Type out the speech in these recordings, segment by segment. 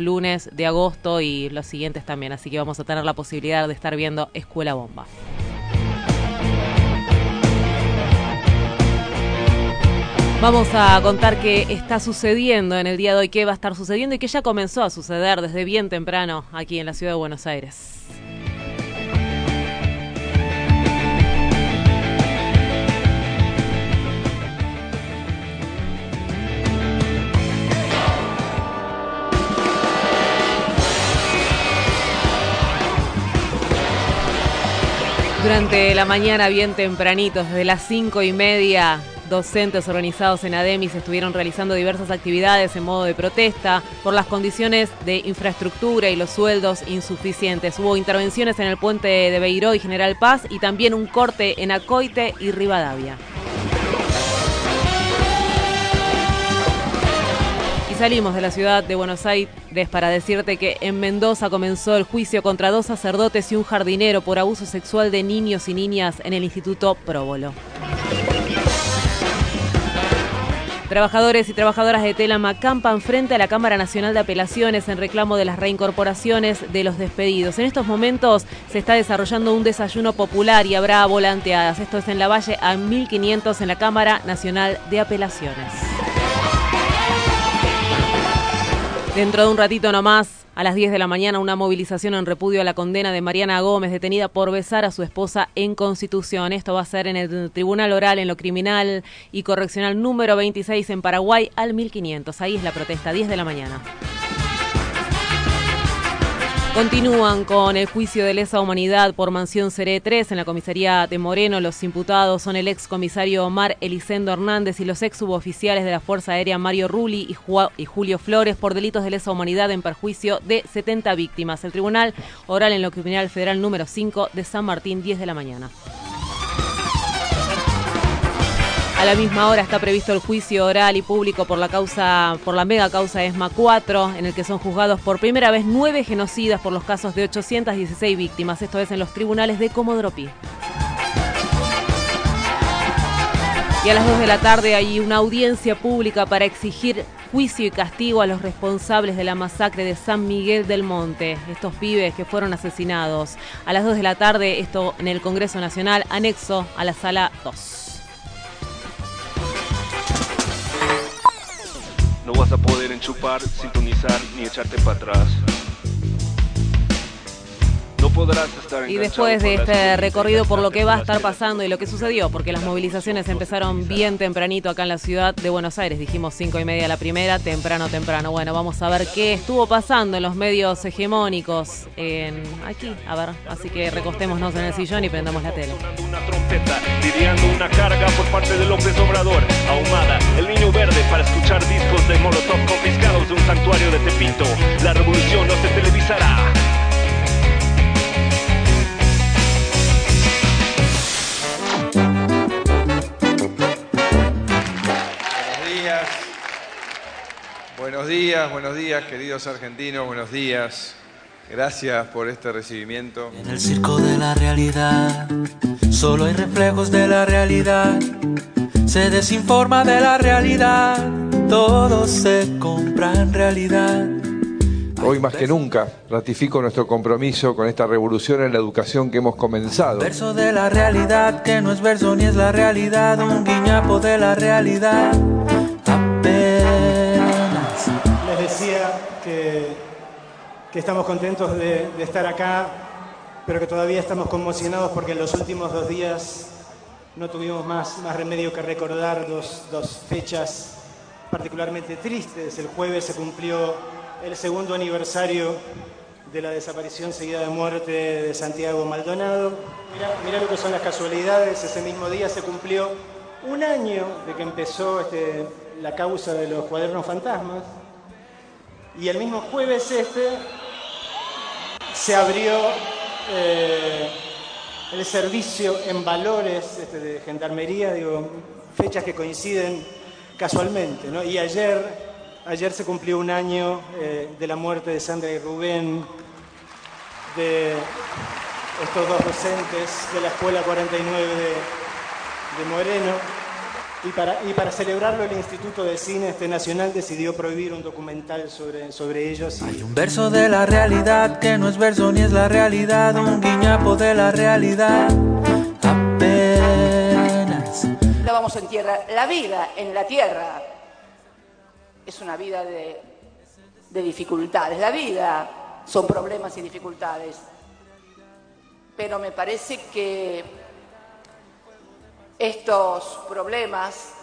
lunes de agosto y los siguientes también. Así que vamos a tener la posibilidad de estar viendo Escuela Bomba. Vamos a contar qué está sucediendo en el día de hoy, qué va a estar sucediendo y qué ya comenzó a suceder desde bien temprano aquí en la ciudad de Buenos Aires. Durante la mañana, bien tempranito, desde las cinco y media, docentes organizados en ADEMIS estuvieron realizando diversas actividades en modo de protesta por las condiciones de infraestructura y los sueldos insuficientes. Hubo intervenciones en el puente de Beiró y General Paz y también un corte en Acoite y Rivadavia. Salimos de la ciudad de Buenos Aires para decirte que en Mendoza comenzó el juicio contra dos sacerdotes y un jardinero por abuso sexual de niños y niñas en el Instituto Próbolo. Trabajadores y trabajadoras de Telam acampan frente a la Cámara Nacional de Apelaciones en reclamo de las reincorporaciones de los despedidos. En estos momentos se está desarrollando un desayuno popular y habrá volanteadas. Esto es en la Valle a 1500 en la Cámara Nacional de Apelaciones. Dentro de un ratito nomás, a las 10 de la mañana, una movilización en repudio a la condena de Mariana Gómez, detenida por besar a su esposa en Constitución. Esto va a ser en el Tribunal Oral en lo Criminal y Correccional número 26 en Paraguay al 1500. Ahí es la protesta, 10 de la mañana. Continúan con el juicio de lesa humanidad por mansión Seré 3 en la comisaría de Moreno. Los imputados son el ex comisario Omar Elisendo Hernández y los ex suboficiales de la Fuerza Aérea Mario Rulli y, y, Julio Flores por delitos de lesa humanidad en perjuicio de 70 víctimas. El Tribunal Oral en lo Criminal Federal número 5 de San Martín, 10 de la mañana. A la misma hora está previsto el juicio oral y público por la causa, por la mega causa ESMA 4, en el que son juzgados por primera vez nueve genocidas por los casos de 816 víctimas. Esto es en los tribunales de Comodropi. Y a las 2 de la tarde hay una audiencia pública para exigir juicio y castigo a los responsables de la masacre de San Miguel del Monte, estos pibes que fueron asesinados. A las 2 de la tarde, esto en el Congreso Nacional, anexo a la sala 2. No vas a poder enchupar, sintonizar ni echarte para atrás. No podrás estar Y después de este recorrido por lo que va a estar pasando y lo que sucedió, porque las movilizaciones empezaron bien tempranito acá en la ciudad de Buenos Aires, dijimos cinco y media la primera, temprano, temprano. Bueno, vamos a ver qué estuvo pasando en los medios hegemónicos en aquí, a ver, así que recostémonos en el sillón y prendamos la tele. Una trompeta, lidiando una carga por parte de López Obrador, ahumada, el niño verde para escuchar discos de Molotov confiscados de un santuario de Tepinto. La revolución no se televisará. Buenos días, buenos días, queridos argentinos, buenos días. Gracias por este recibimiento. En el circo de la realidad, solo hay reflejos de la realidad. Se desinforma de la realidad, todo se compra en realidad. Hoy más que nunca ratifico nuestro compromiso con esta revolución en la educación que hemos comenzado. Verso de la realidad que no es verso ni es la realidad, un guiñapo de la realidad. Que estamos contentos de, estar acá, pero que todavía estamos conmocionados porque en los últimos dos días no tuvimos más, remedio que recordar dos, dos fechas particularmente tristes. El jueves se cumplió el segundo aniversario de la desaparición seguida de muerte de Santiago Maldonado. Mirá, lo que son las casualidades, ese mismo día se cumplió un año de que empezó este, la causa de los cuadernos fantasmas. Y el mismo jueves este se abrió eh, el servicio en valores este, de gendarmería, digo, fechas que coinciden casualmente. ¿no? Y ayer, ayer se cumplió un año eh, de la muerte de Sandra y Rubén, de estos dos docentes de la Escuela 49 de, de Moreno. Y para, y para celebrarlo, el Instituto de Cine este Nacional decidió prohibir un documental sobre, sobre ellos. Hay un verso de la realidad que no es verso ni es la realidad, un guiñapo de la realidad. Apenas. No vamos en tierra. La vida en la tierra es una vida de, de dificultades. La vida son problemas y dificultades. Pero me parece que estos problemas,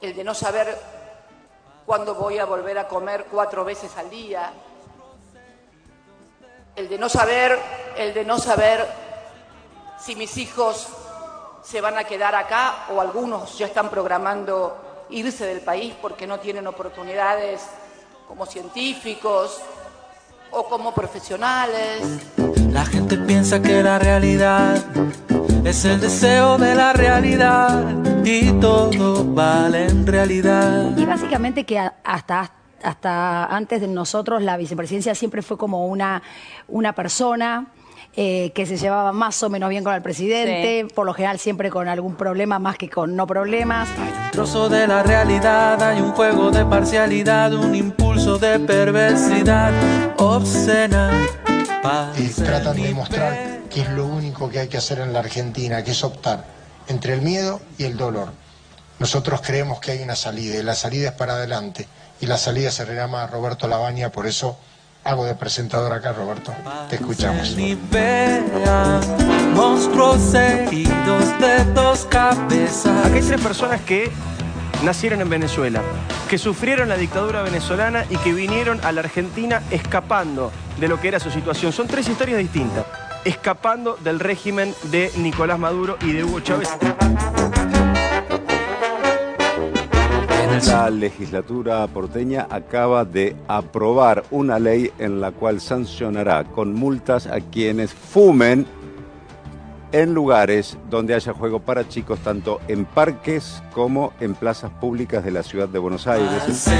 el de no saber cuándo voy a volver a comer cuatro veces al día, el de no saber, el de no saber si mis hijos se van a quedar acá o algunos ya están programando irse del país porque no tienen oportunidades como científicos o como profesionales. La gente piensa que la realidad es el deseo de la realidad y todo vale en realidad. Y básicamente que hasta hasta antes de nosotros la vicepresidencia siempre fue como una, una persona eh, que se llevaba más o menos bien con el presidente, por lo general siempre con algún problema más que con no problemas. Hay un trozo de la realidad, hay un juego de parcialidad, un impulso de perversidad obscena. Y tratan de mostrar que es lo único que hay que hacer en la Argentina, que es optar entre el miedo y el dolor. Nosotros creemos que hay una salida y la salida es para adelante y la salida se llama Roberto Labaña, por eso hago de presentador acá, Roberto. Te escuchamos. monstruos heridos de dos cabezas. Aquí hay tres personas que nacieron en Venezuela, que sufrieron la dictadura venezolana y que vinieron a la Argentina escapando de lo que era su situación. Son tres historias distintas. Escapando del régimen de Nicolás Maduro y de Hugo Chávez. La legislatura porteña acaba de aprobar una ley en la cual sancionará con multas a quienes fumen en lugares donde haya juego para chicos, tanto en parques como en plazas públicas de la ciudad de Buenos Aires. Esa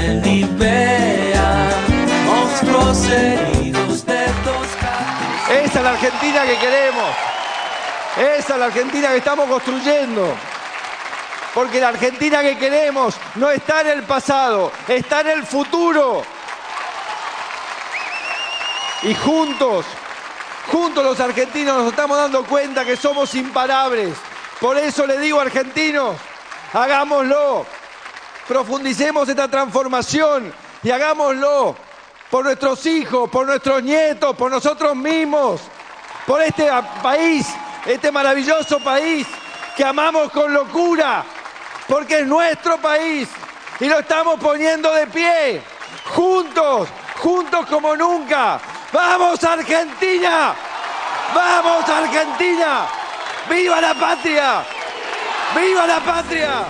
es la Argentina que queremos. Esa es la Argentina que estamos construyendo. Porque la Argentina que queremos no está en el pasado, está en el futuro. Y juntos, juntos los argentinos nos estamos dando cuenta que somos imparables. Por eso le digo argentinos, hagámoslo. Profundicemos esta transformación y hagámoslo por nuestros hijos, por nuestros nietos, por nosotros mismos, por este país, este maravilloso país que amamos con locura, porque es nuestro país y lo estamos poniendo de pie, juntos, juntos como nunca. ¡Vamos Argentina! ¡Vamos Argentina! ¡Viva la patria! ¡Viva la patria!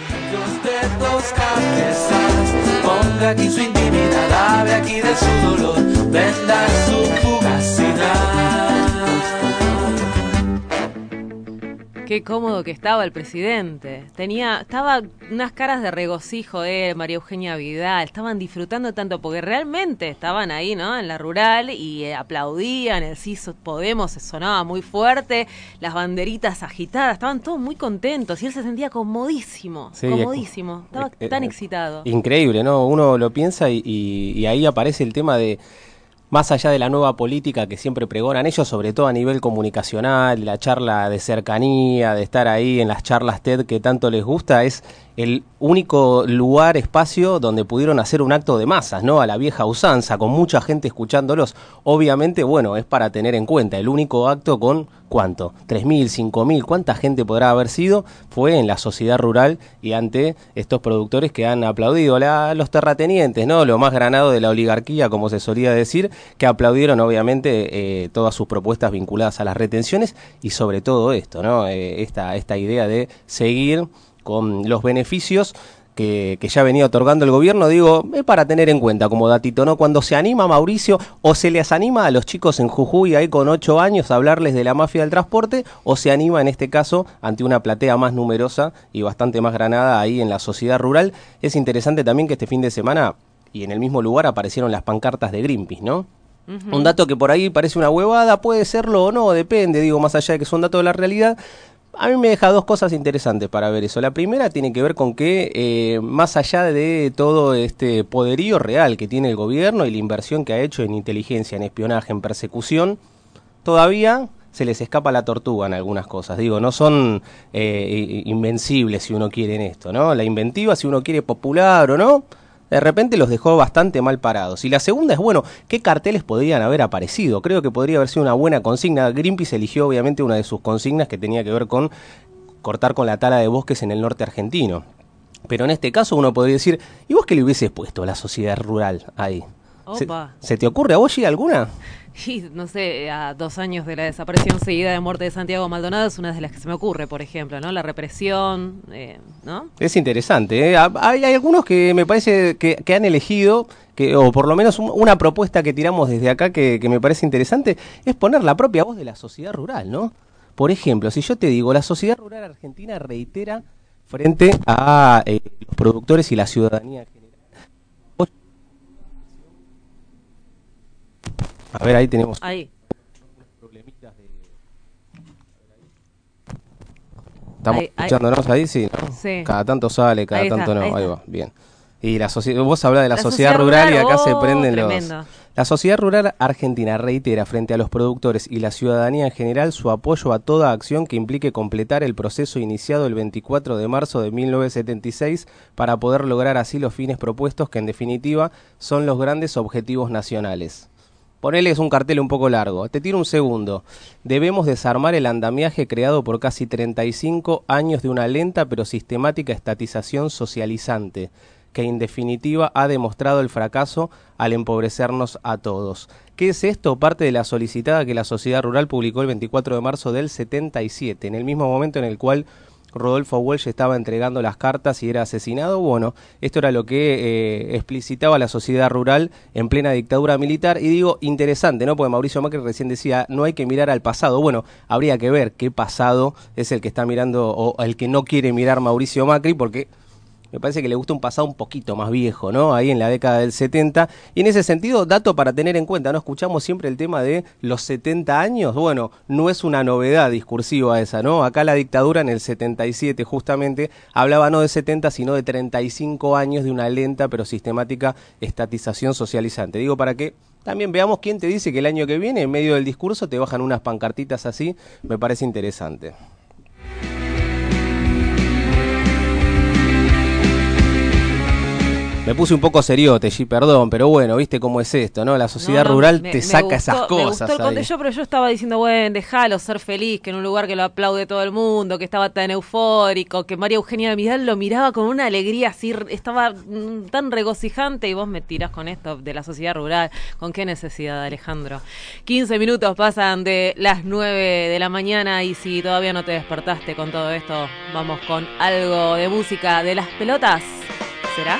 Qué cómodo que estaba el presidente. Tenía, estaba unas caras de regocijo de María Eugenia Vidal. Estaban disfrutando tanto porque realmente estaban ahí, ¿no? En la rural y eh, aplaudían. El sí Podemos sonaba muy fuerte. Las banderitas agitadas. Estaban todos muy contentos y él se sentía comodísimo. comodísimo. Estaba tan excitado. Increíble, ¿no? Uno lo piensa y ahí aparece el tema de más allá de la nueva política que siempre pregonan ellos, sobre todo a nivel comunicacional, la charla de cercanía, de estar ahí en las charlas TED que tanto les gusta, es el único lugar, espacio donde pudieron hacer un acto de masas, ¿no? A la vieja usanza, con mucha gente escuchándolos. Obviamente, bueno, es para tener en cuenta. El único acto con, ¿cuánto? ¿3.000, 5.000? ¿Cuánta gente podrá haber sido? Fue en la sociedad rural y ante estos productores que han aplaudido, la, los terratenientes, ¿no? Lo más granado de la oligarquía, como se solía decir, que aplaudieron, obviamente, eh, todas sus propuestas vinculadas a las retenciones y sobre todo esto, ¿no? Eh, esta, esta idea de seguir con los beneficios que, ya venía otorgando el gobierno, digo, es para tener en cuenta como datito, ¿no? Cuando se anima Mauricio, o se les anima a los chicos en Jujuy ahí con ocho años a hablarles de la mafia del transporte, o se anima en este caso ante una platea más numerosa y bastante más granada ahí en la sociedad rural. Es interesante también que este fin de semana y en el mismo lugar aparecieron las pancartas de Greenpeace, ¿no? Un dato que por ahí parece una huevada, puede serlo o no, depende, digo, más allá de que es un dato de la realidad, a mí me deja dos cosas interesantes para ver eso. La primera tiene que ver con que, eh, más allá de todo este poderío real que tiene el gobierno y la inversión que ha hecho en inteligencia, en espionaje, en persecución, todavía se les escapa la tortuga en algunas cosas. Digo, no son eh, invencibles si uno quiere en esto, ¿no? La inventiva, si uno quiere popular o no, de repente los dejó bastante mal parados. Y la segunda es, bueno, ¿qué carteles podrían haber aparecido? Creo que podría haber sido una buena consigna. Greenpeace eligió obviamente una de sus consignas que tenía que ver con cortar con la tala de bosques en el norte argentino. Pero en este caso uno podría decir, ¿y vos qué le hubieses puesto a la sociedad rural ahí? ¿Se, te ocurre a vos, alguna? Y no sé, a dos años de la desaparición seguida de muerte de Santiago Maldonado es una de las que se me ocurre, por ejemplo, ¿no? La represión, eh, ¿no? Es interesante. ¿eh? Hay, algunos que me parece que, han elegido, que, o por lo menos una propuesta que tiramos desde acá que, me parece interesante, es poner la propia voz de la sociedad rural, ¿no? Por ejemplo, si yo te digo, la sociedad rural argentina reitera frente a eh, los productores y la ciudadanía A ver, ahí tenemos. Ahí. Estamos escuchándonos ahí, sí, ¿no? Sí. Cada tanto sale, cada tanto no. Ahí, va, bien. Y la vos hablas de la, sociedad, rural, y acá se oh, prenden los. La sociedad rural argentina reitera frente a los productores y la ciudadanía en general su apoyo a toda acción que implique completar el proceso iniciado el 24 de marzo de 1976 para poder lograr así los fines propuestos que en definitiva son los grandes objetivos nacionales. Ponele es un cartel un poco largo. Te tiro un segundo. Debemos desarmar el andamiaje creado por casi 35 años de una lenta pero sistemática estatización socializante, que en definitiva ha demostrado el fracaso al empobrecernos a todos. ¿Qué es esto? Parte de la solicitada que la sociedad rural publicó el 24 de marzo del 77, en el mismo momento en el cual Rodolfo Walsh estaba entregando las cartas y era asesinado. Bueno, esto era lo que eh, explicitaba la sociedad rural en plena dictadura militar. Y digo, interesante, ¿no? Porque Mauricio Macri recién decía, no hay que mirar al pasado. Bueno, habría que ver qué pasado es el que está mirando o el que no quiere mirar Mauricio Macri, porque me parece que le gusta un pasado un poquito más viejo, ¿no? Ahí en la década del 70. Y en ese sentido, dato para tener en cuenta, ¿no? Escuchamos siempre el tema de los 70 años. Bueno, no es una novedad discursiva esa, ¿no? Acá la dictadura en el 77 justamente hablaba no de 70, sino de 35 años de una lenta pero sistemática estatización socializante. Digo para que también veamos quién te dice que el año que viene, en medio del discurso, te bajan unas pancartitas así. Me parece interesante. Me puse un poco seriote, sí, perdón, pero bueno, viste cómo es esto, ¿no? La sociedad rural te saca esas cosas. Me gustó yo, pero yo estaba diciendo, bueno, déjalo ser feliz, que en un lugar que lo aplaude todo el mundo, que estaba tan eufórico, que María Eugenia Vidal lo miraba con una alegría así, estaba mm, tan regocijante y vos me tirás con esto de la sociedad rural. ¿Con qué necesidad, Alejandro? 15 minutos pasan de las 9 de la mañana y si todavía no te despertaste con todo esto, vamos con algo de música de las pelotas. ¿Será?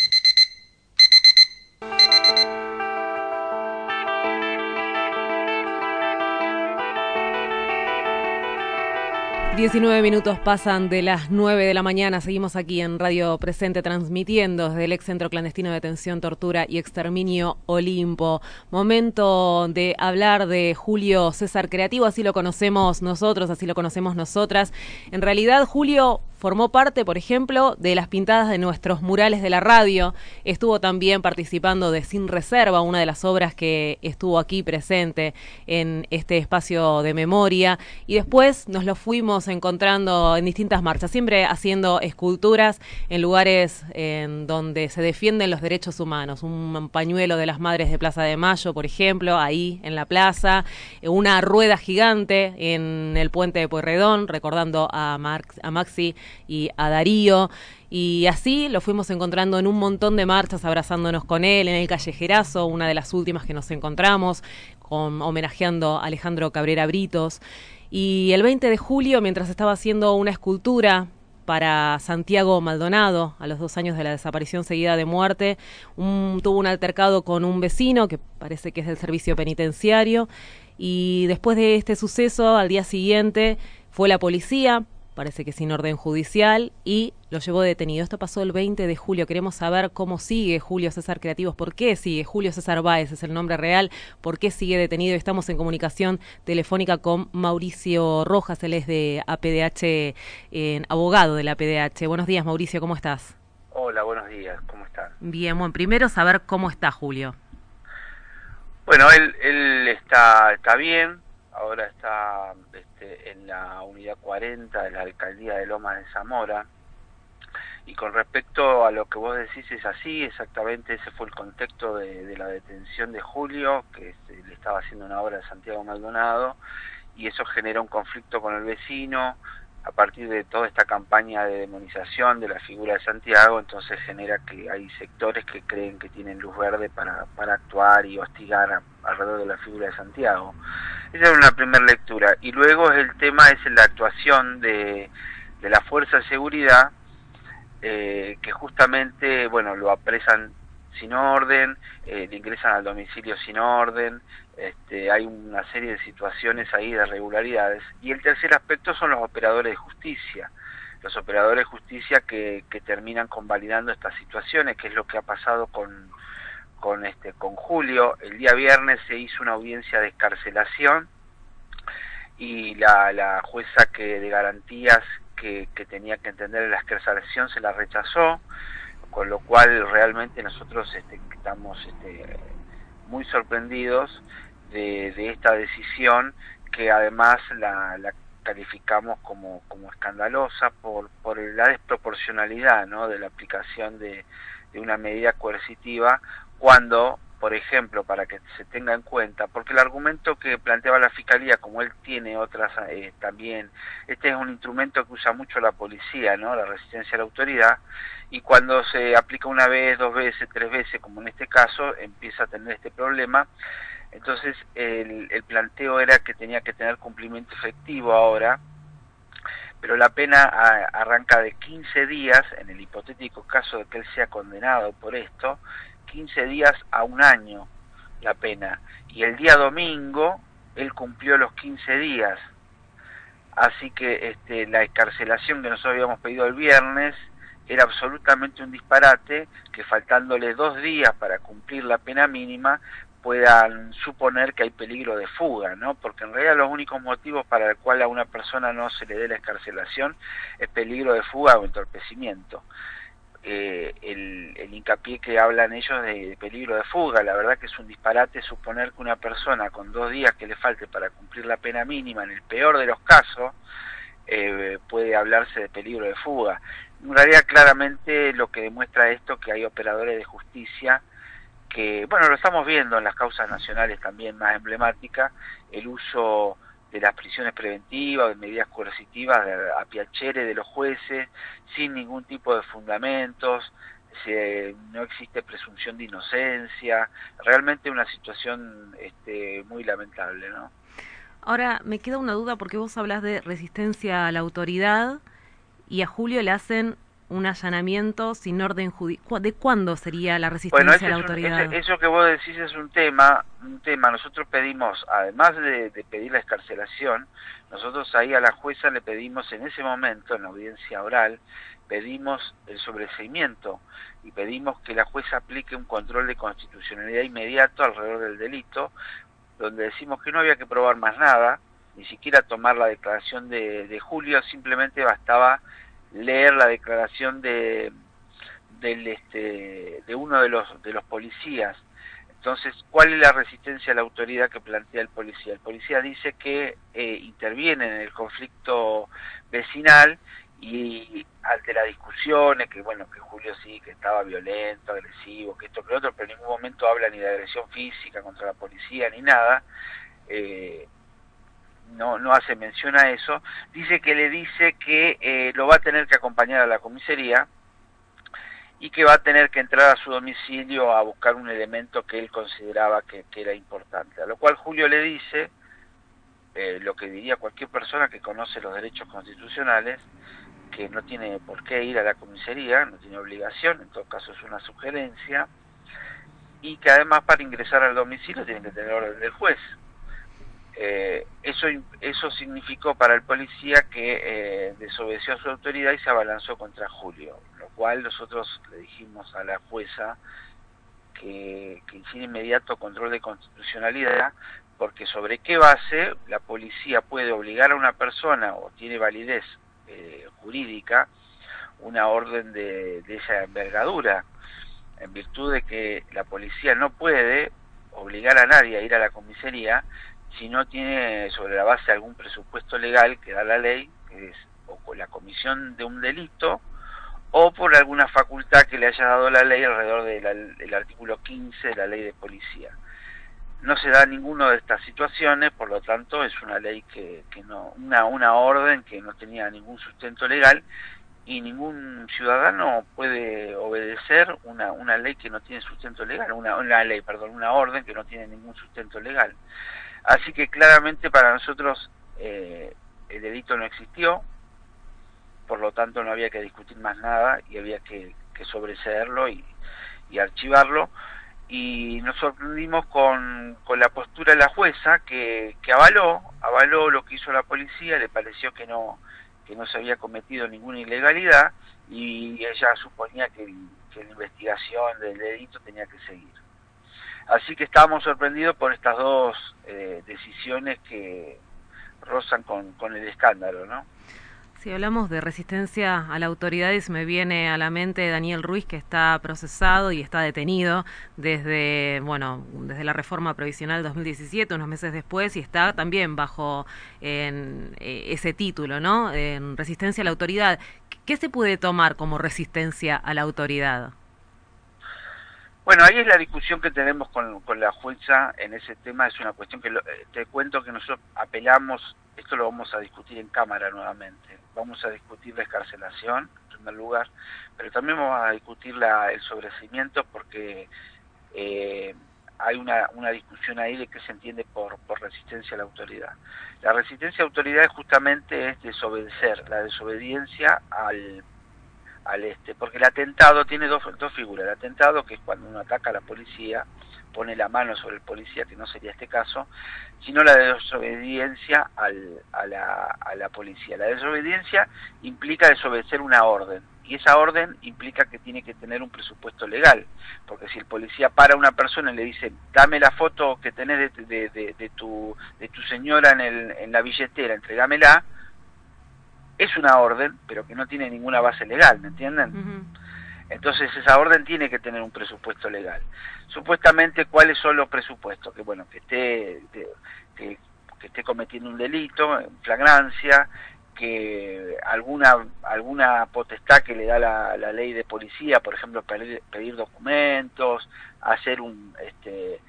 19 minutos pasan de las 9 de la mañana. Seguimos aquí en Radio Presente transmitiendo desde el ex centro clandestino de detención, tortura y exterminio Olimpo. Momento de hablar de Julio César Creativo, así lo conocemos nosotros, así lo conocemos nosotras. En realidad, Julio formó parte, por ejemplo, de las pintadas de nuestros murales de la radio. Estuvo también participando de Sin Reserva, una de las obras que estuvo aquí presente en este espacio de memoria. Y después nos lo fuimos encontrando en distintas marchas, siempre haciendo esculturas en lugares en donde se defienden los derechos humanos. Un pañuelo de las Madres de Plaza de Mayo, por ejemplo, ahí en la plaza. Una rueda gigante en el puente de Pueyrredón, recordando a, a Maxi y a Darío. Y así lo fuimos encontrando en un montón de marchas, abrazándonos con él, en el callejerazo, una de las últimas que nos encontramos, con, homenajeando a Alejandro Cabrera Britos. Y el 20 de julio, mientras estaba haciendo una escultura para Santiago Maldonado, a los dos años de la desaparición seguida de muerte, tuvo un altercado con un vecino, que parece que es del servicio penitenciario, y después de este suceso, al día siguiente, fue la policía, parece que sin orden judicial, y lo llevó detenido. Esto pasó el 20 de julio. Queremos saber cómo sigue Julio César Creativos, por qué sigue Julio César Báez, es el nombre real, por qué sigue detenido. Estamos en comunicación telefónica con Mauricio Rojas, él es de APDH, eh, abogado de la APDH. Buenos días, Mauricio, ¿cómo estás? Hola, buenos días, ¿cómo están? Bien, bueno, primero saber cómo está Julio. Bueno, él, él está, está bien, ahora está este, en la unidad 40 de la alcaldía de Lomas de Zamora. Y con respecto a lo que vos decís, es así, exactamente ese fue el contexto de, de la detención de Julio, que se- le estaba haciendo una obra de Santiago Maldonado, y eso genera un conflicto con el vecino, a partir de toda esta campaña de demonización de la figura de Santiago, entonces genera que hay sectores que creen que tienen luz verde para, para actuar y hostigar alrededor de la figura de Santiago. Esa es una primera lectura. Y luego el tema es la actuación de, de la Fuerza de Seguridad, eh, que justamente, bueno, lo apresan sin orden, eh, le ingresan al domicilio sin orden, este, hay una serie de situaciones ahí de irregularidades. Y el tercer aspecto son los operadores de justicia, los operadores de justicia que, que terminan convalidando estas situaciones, que es lo que ha pasado con, con, este, con Julio. El día viernes se hizo una audiencia de escarcelación y la, la jueza que de garantías que, tenía que entender la escarcelación se la rechazó, con lo cual realmente nosotros este, estamos este, muy sorprendidos de, de esta decisión que además la, la calificamos como, como escandalosa por, por la desproporcionalidad ¿no? de la aplicación de, de una medida coercitiva cuando, por ejemplo, para que se tenga en cuenta, porque el argumento que planteaba la Fiscalía, como él tiene otras eh, también, este es un instrumento que usa mucho la policía, ¿no? la resistencia a la autoridad, y cuando se aplica una vez, dos veces, tres veces, como en este caso, empieza a tener este problema. Entonces el, planteo era que tenía que tener cumplimiento efectivo ahora, pero la pena a- arranca de 15 días, en el hipotético caso de que él sea condenado por esto, 15 días a un año la pena. Y el día domingo él cumplió los 15 días. Así que este, la escarcelación que nosotros habíamos pedido el viernes era absolutamente un disparate que faltándole dos días para cumplir la pena mínima puedan suponer que hay peligro de fuga, ¿no? Porque en realidad los únicos motivos para el cual a una persona no se le dé la escarcelación es peligro de fuga o entorpecimiento. Eh, el, el hincapié que hablan ellos de peligro de fuga, la verdad que es un disparate suponer que una persona con dos días que le falte para cumplir la pena mínima, en el peor de los casos, eh, puede hablarse de peligro de fuga. En realidad claramente lo que demuestra esto que hay operadores de justicia que, bueno, lo estamos viendo en las causas nacionales también más emblemáticas, el uso de las prisiones preventivas, de medidas coercitivas a piacere de los jueces, sin ningún tipo de fundamentos, se- no existe presunción de inocencia, realmente una situación este, muy lamentable, ¿no? Ahora, me queda una duda porque vos hablas de resistencia a la autoridad y a Julio le hacen un allanamiento sin orden judicial. ¿De cuándo sería la resistencia Bueno, a la un- autoridad? eso que vos decís es un tema, un tema. Nosotros pedimos, además de, de pedir la escarcelación, nosotros ahí a la jueza le pedimos en ese momento, en la audiencia oral, pedimos el sobreseimiento y pedimos que la jueza aplique un control de constitucionalidad inmediato alrededor del delito, donde decimos que no había que probar más nada, ni siquiera tomar la declaración de, de Julio, simplemente bastaba leer la declaración de del este de uno de los de los policías. Entonces cuál es la resistencia a la autoridad que plantea el policía el policía dice que eh, interviene en el conflicto vecinal y ante las discusiones que bueno que Julio sí que estaba violento agresivo que esto que lo otro pero en ningún momento habla ni de agresión física contra la policía ni nada eh, no, no hace mención a eso, dice que le dice que eh, lo va a tener que acompañar a la comisaría y que va a tener que entrar a su domicilio a buscar un elemento que él consideraba que, que era importante. A lo cual Julio le dice, eh, lo que diría cualquier persona que conoce los derechos constitucionales, que no tiene por qué ir a la comisaría, no tiene obligación, en todo caso es una sugerencia, y que además para ingresar al domicilio tiene que tener orden del juez. Eh, eso, eso significó para el policía que eh, desobedeció a su autoridad y se abalanzó contra Julio, lo cual nosotros le dijimos a la jueza que, que hiciera inmediato control de constitucionalidad, porque sobre qué base la policía puede obligar a una persona o tiene validez eh, jurídica una orden de, de esa envergadura, en virtud de que la policía no puede obligar a nadie a ir a la comisaría si no tiene sobre la base algún presupuesto legal que da la ley, que es o con la comisión de un delito o por alguna facultad que le haya dado la ley alrededor del artículo 15 de la ley de policía. No se da ninguna de estas situaciones, por lo tanto es una ley que, que no, una, una orden que no tenía ningún sustento legal y ningún ciudadano puede obedecer una, una ley que no tiene sustento legal, una, una ley, perdón, una orden que no tiene ningún sustento legal. Así que claramente para nosotros eh, el delito no existió, por lo tanto no había que discutir más nada y había que, sobreseerlo y, y archivarlo. Y nos sorprendimos con, con la postura de la jueza que, avaló, avaló lo que hizo la policía, le pareció que no, que no se había cometido ninguna ilegalidad y ella suponía que, que la investigación del delito tenía que seguir. Así que estábamos sorprendidos por estas dos eh, decisiones que rozan con, el escándalo, ¿no? Si hablamos de resistencia a la autoridad, y me viene a la mente Daniel Ruiz, que está procesado y está detenido desde, bueno, desde la reforma provisional 2017, unos meses después, y está también bajo en, eh, ese título, ¿no? En resistencia a la autoridad. ¿Qué se puede tomar como resistencia a la autoridad? Bueno, ahí es la discusión que tenemos con, con la jueza en ese tema, es una cuestión que lo- eh, te cuento que nosotros apelamos, esto lo vamos a discutir en Cámara nuevamente, vamos a discutir la escarcelación en primer lugar, pero también vamos a discutir la, el sobrecimiento porque eh, hay una, una discusión ahí de qué se entiende por, por resistencia a la autoridad. La resistencia a la autoridad justamente es desobedecer, la desobediencia al, al este, porque el atentado tiene dos, dos figuras. El atentado, que es cuando uno ataca a la policía, pone la mano sobre el policía, que no sería este caso, sino la desobediencia al, a, la, a la policía. La desobediencia implica desobedecer una orden, y esa orden implica que tiene que tener un presupuesto legal, porque si el policía para a una persona y le dice, dame la foto que tenés de, de, de, de tu, de tu señora en, el, en la billetera, entregámela, es una orden, pero que no tiene ninguna base legal, ¿me entienden? Entonces esa orden tiene que tener un presupuesto legal. Supuestamente, ¿cuáles son los presupuestos? Que bueno, que esté, que, que esté cometiendo un delito, en flagrancia, que alguna alguna potestad que le da la, la ley de policía, por ejemplo, pedir, pedir documentos, hacer un este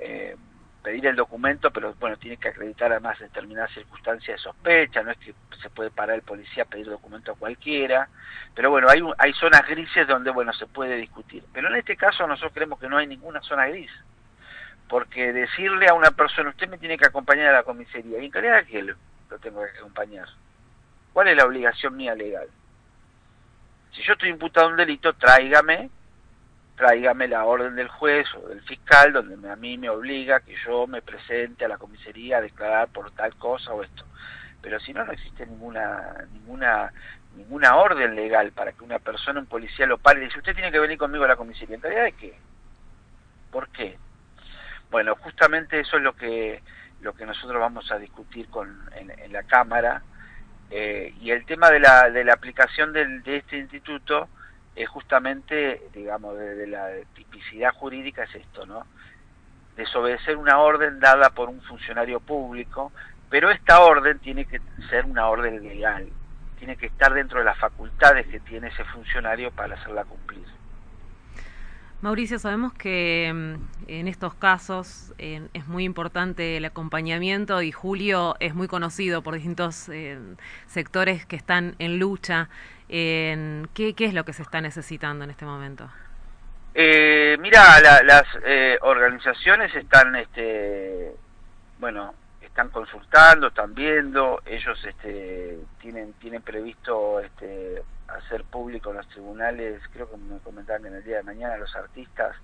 eh, pedir el documento, pero bueno, tiene que acreditar además determinadas circunstancias de sospecha, no es que se puede parar el policía a pedir documento a cualquiera, pero bueno, hay, hay zonas grises donde, bueno, se puede discutir. Pero en este caso nosotros creemos que no hay ninguna zona gris, porque decirle a una persona, usted me tiene que acompañar a la comisaría, ¿y en calidad que lo, lo tengo que acompañar? ¿Cuál es la obligación mía legal? Si yo estoy imputado a un delito, tráigame tráigame la orden del juez o del fiscal donde a mí me obliga que yo me presente a la comisaría a declarar por tal cosa o esto. Pero si no, no existe ninguna ninguna ninguna orden legal para que una persona, un policía lo pare y dice, usted tiene que venir conmigo a la comisaría. ¿En realidad de qué? ¿Por qué? Bueno, justamente eso es lo que lo que nosotros vamos a discutir con, en, en la Cámara eh, y el tema de la, de la aplicación del, de este instituto es justamente, digamos, de, la tipicidad jurídica es esto, ¿no? Desobedecer una orden dada por un funcionario público, pero esta orden tiene que ser una orden legal, tiene que estar dentro de las facultades que tiene ese funcionario para hacerla cumplir. Mauricio, sabemos que mm, en estos casos es muy importante el acompañamiento y Julio es muy conocido por distintos eh, sectores que están en lucha. ¿qué, ¿Qué es lo que se está necesitando en este momento? Eh, mira, la, las eh, organizaciones están, este, bueno, están consultando, están viendo, ellos este, tienen, tienen previsto este, hacer público en los tribunales, creo que me comentaban que en el día de mañana los artistas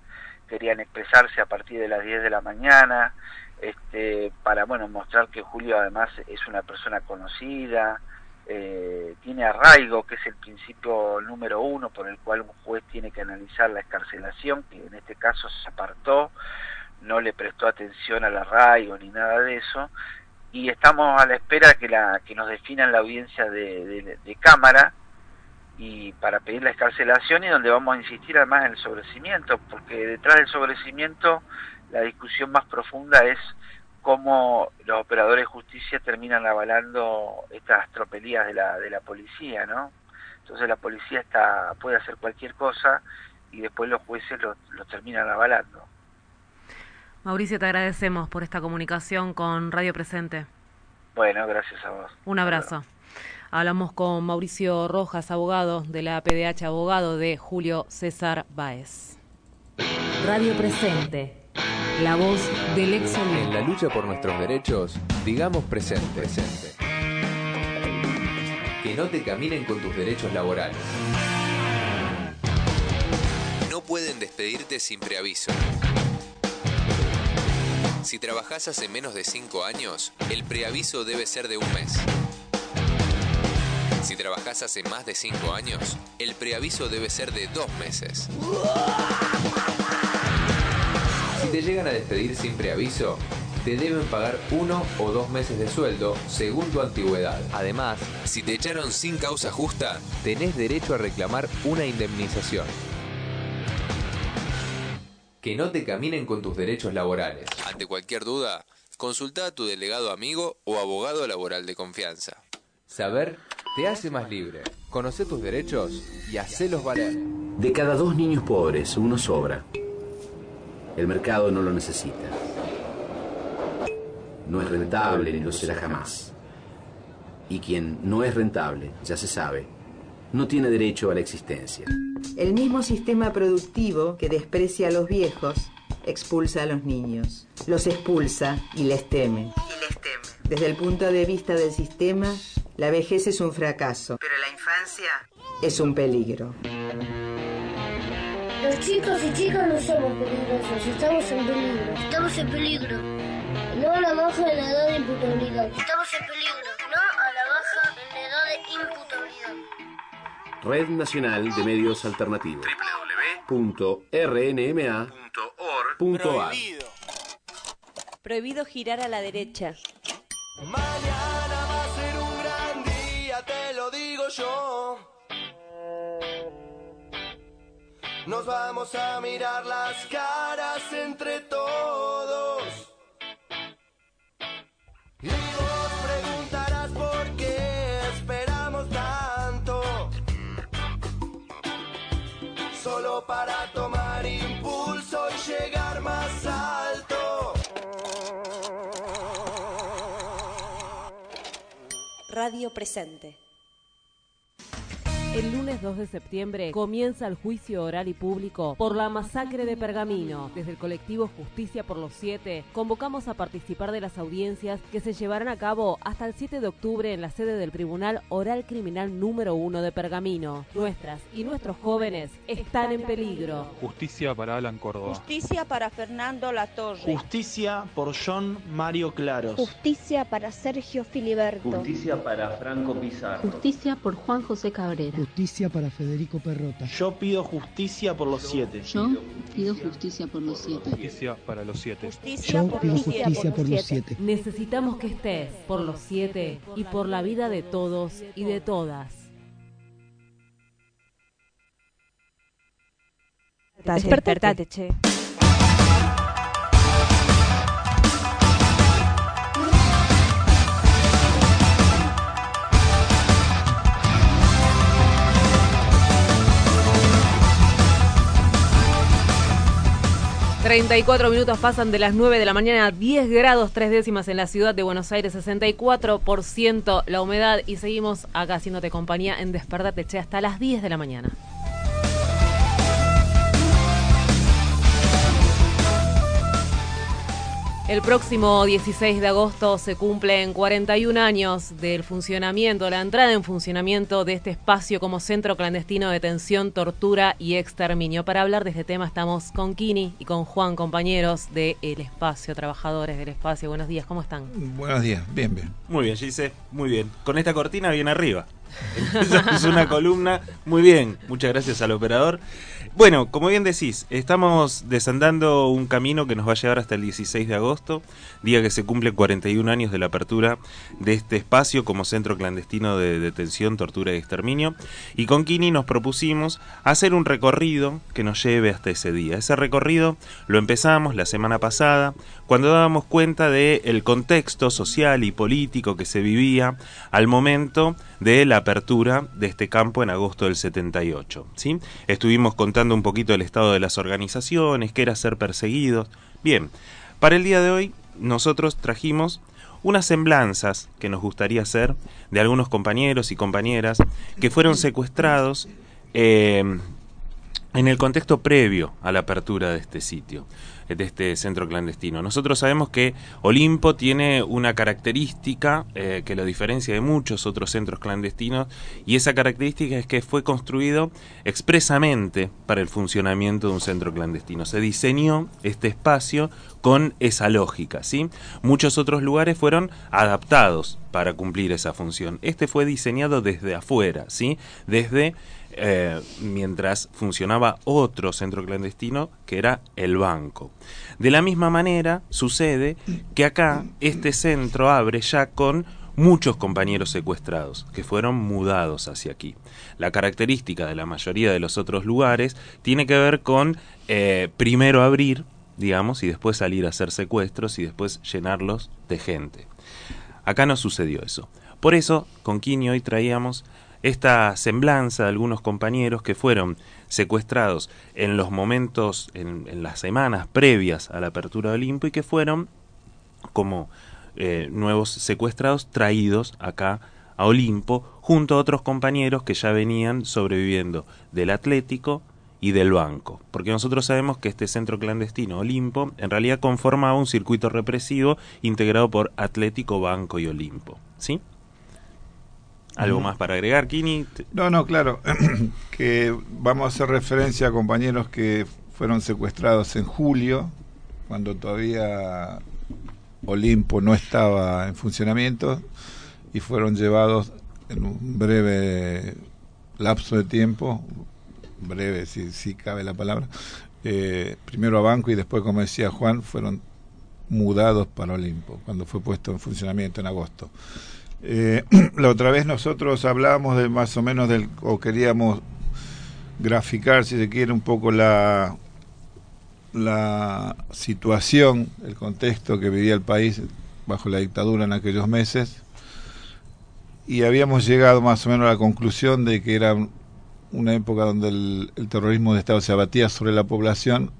querían expresarse a partir de las 10 de la mañana, este, para bueno mostrar que Julio además es una persona conocida, eh, tiene arraigo, que es el principio número uno por el cual un juez tiene que analizar la escarcelación, que en este caso se apartó, no le prestó atención al arraigo ni nada de eso, y estamos a la espera que, la, que nos definan la audiencia de, de, Cámara, y para pedir la escarcelación y donde vamos a insistir además en el sobrecimiento, porque detrás del sobrecimiento la discusión más profunda es cómo los operadores de justicia terminan avalando estas tropelías de la, de la policía, ¿no? Entonces la policía está puede hacer cualquier cosa y después los jueces lo terminan avalando. Mauricio, te agradecemos por esta comunicación con Radio Presente. Bueno, gracias a vos. Un abrazo. Hablamos con Mauricio Rojas, abogado de la PDH, abogado de Julio César Báez. Radio Presente, la voz del ex En la lucha por nuestros derechos, digamos presente. presente. Que no te caminen con tus derechos laborales. No pueden despedirte sin preaviso. Si trabajás hace menos de 5 años, el preaviso debe ser de un mes. Si trabajás hace más de 5 años, el preaviso debe ser de 2 meses. Si te llegan a despedir sin preaviso, te deben pagar uno o dos meses de sueldo según tu antigüedad. Además, si te echaron sin causa justa, tenés derecho a reclamar una indemnización. Que no te caminen con tus derechos laborales. Ante cualquier duda, consulta a tu delegado amigo o abogado laboral de confianza. Saber te hace más libre. Conoce tus derechos y hacelos valer. De cada dos niños pobres, uno sobra. El mercado no lo necesita. No es rentable ni lo será jamás. Y quien no es rentable, ya se sabe, no tiene derecho a la existencia. El mismo sistema productivo que desprecia a los viejos expulsa a los niños. Los expulsa y les teme. Desde el punto de vista del sistema, la vejez es un fracaso. Pero la infancia es un peligro. Los chicos y chicas no somos peligrosos, estamos en peligro. Estamos en peligro. No a la baja en la edad de imputabilidad. Estamos en peligro. No Red Nacional de Medios Alternativos. www.rnma.org.ar Prohibido girar a la derecha. Mañana va a ser un gran día, te lo digo yo. Nos vamos a mirar las caras entre todos. Para tomar impulso y llegar más alto. Radio presente. El lunes 2 de septiembre comienza el juicio oral y público por la masacre de Pergamino. Desde el colectivo Justicia por los Siete convocamos a participar de las audiencias que se llevarán a cabo hasta el 7 de octubre en la sede del Tribunal Oral Criminal número 1 de Pergamino. Nuestras y nuestros jóvenes están en peligro. Justicia para Alan Córdoba. Justicia para Fernando Latorre. Justicia por John Mario Claros. Justicia para Sergio Filiberto. Justicia para Franco Pizarro. Justicia por Juan José Cabrera. Justicia para Federico Perrota. Yo pido justicia por los siete. Yo pido justicia por los siete. Justicia para los siete. Yo pido justicia por los siete. Necesitamos que estés por los siete y por la vida de todos y de todas. Despertate, che. 34 minutos pasan de las 9 de la mañana, 10 grados 3 décimas en la ciudad de Buenos Aires, 64% la humedad y seguimos acá haciéndote compañía en Despertate Che hasta las 10 de la mañana. El próximo 16 de agosto se cumplen 41 años del funcionamiento, la entrada en funcionamiento de este espacio como centro clandestino de detención, tortura y exterminio. Para hablar de este tema estamos con Kini y con Juan, compañeros del Espacio, trabajadores del Espacio. Buenos días, ¿cómo están? Buenos días, bien, bien. Muy bien, Gise, muy bien. Con esta cortina bien arriba. es una columna. Muy bien, muchas gracias al operador. Bueno, como bien decís, estamos desandando un camino que nos va a llevar hasta el 16 de agosto, día que se cumplen 41 años de la apertura de este espacio como centro clandestino de detención, tortura y exterminio. Y con Kini nos propusimos hacer un recorrido que nos lleve hasta ese día. Ese recorrido lo empezamos la semana pasada, cuando dábamos cuenta del contexto social y político que se vivía al momento de la apertura de este campo en agosto del 78. ¿sí? Estuvimos contando un poquito del estado de las organizaciones, qué era ser perseguidos. Bien, para el día de hoy nosotros trajimos unas semblanzas que nos gustaría hacer de algunos compañeros y compañeras que fueron secuestrados eh, en el contexto previo a la apertura de este sitio de este centro clandestino. Nosotros sabemos que Olimpo tiene una característica eh, que lo diferencia de muchos otros centros clandestinos y esa característica es que fue construido expresamente para el funcionamiento de un centro clandestino. Se diseñó este espacio con esa lógica, ¿sí? Muchos otros lugares fueron adaptados para cumplir esa función. Este fue diseñado desde afuera, ¿sí? Desde eh, mientras funcionaba otro centro clandestino que era el banco. De la misma manera sucede que acá este centro abre ya con muchos compañeros secuestrados que fueron mudados hacia aquí. La característica de la mayoría de los otros lugares tiene que ver con eh, primero abrir, digamos, y después salir a hacer secuestros y después llenarlos de gente. Acá no sucedió eso. Por eso, con Kini hoy traíamos esta semblanza de algunos compañeros que fueron secuestrados en los momentos, en, las semanas previas a la apertura de Olimpo y que fueron como eh, nuevos secuestrados traídos acá a Olimpo junto a otros compañeros que ya venían sobreviviendo del Atlético y del banco, porque nosotros sabemos que este centro clandestino Olimpo en realidad conforma un circuito represivo integrado por Atlético, Banco y Olimpo, ¿sí? ¿Algo más para agregar, Kini? No, no, claro, que vamos a hacer referencia a compañeros que fueron secuestrados en julio, cuando todavía Olimpo no estaba en funcionamiento, y fueron llevados en un breve lapso de tiempo, breve si, si cabe la palabra, eh, primero a Banco y después, como decía Juan, fueron mudados para Olimpo, cuando fue puesto en funcionamiento en agosto. Eh, la otra vez nosotros hablábamos de más o menos del, o queríamos graficar, si se quiere, un poco la, la situación, el contexto que vivía el país bajo la dictadura en aquellos meses. Y habíamos llegado más o menos a la conclusión de que era un- una época donde el terrorismo de Estado se abatía sobre la población,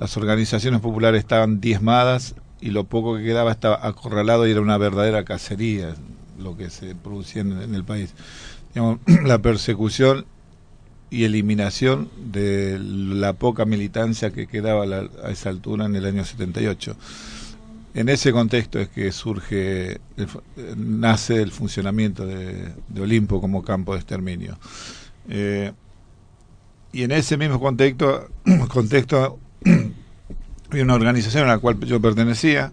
las organizaciones populares estaban diezmadas y lo poco que quedaba estaba acorralado y era una verdadera cacería lo que se producía en, el país. La persecución y eliminación de la poca militancia que quedaba a, esa altura en el año 78. En ese contexto es que surge, nace el funcionamiento de, Olimpo como campo de exterminio. Eh, y en ese mismo contexto, contexto había una organización a la cual yo pertenecía,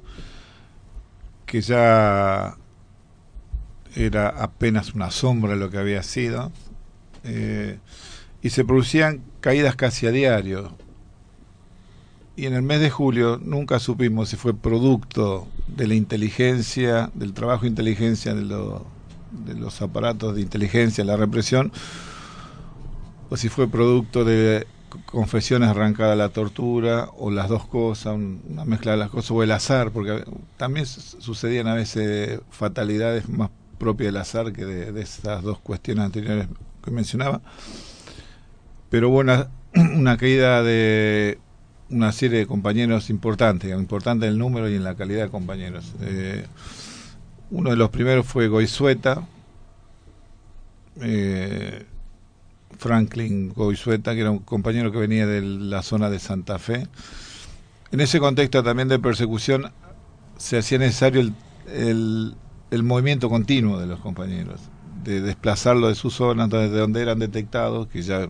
que ya era apenas una sombra lo que había sido, eh, y se producían caídas casi a diario. Y en el mes de julio nunca supimos si fue producto de la inteligencia, del trabajo de inteligencia de, lo- de los aparatos de inteligencia, la represión, o si fue producto de confesiones arrancadas a la tortura, o las dos cosas, un- una mezcla de las cosas, o el azar, porque también su- sucedían a veces fatalidades más propias del azar que de, esas dos cuestiones anteriores que mencionaba. Pero hubo una, caída de una serie de compañeros importantes, importante en el número y en la calidad de compañeros. Eh, uno de los primeros fue Goizueta, eh, Franklin Goizueta, que era un compañero que venía de la zona de Santa Fe. En ese contexto también de persecución se hacía necesario el, el, el movimiento continuo de los compañeros, de desplazarlo de sus zonas, de donde eran detectados, que ya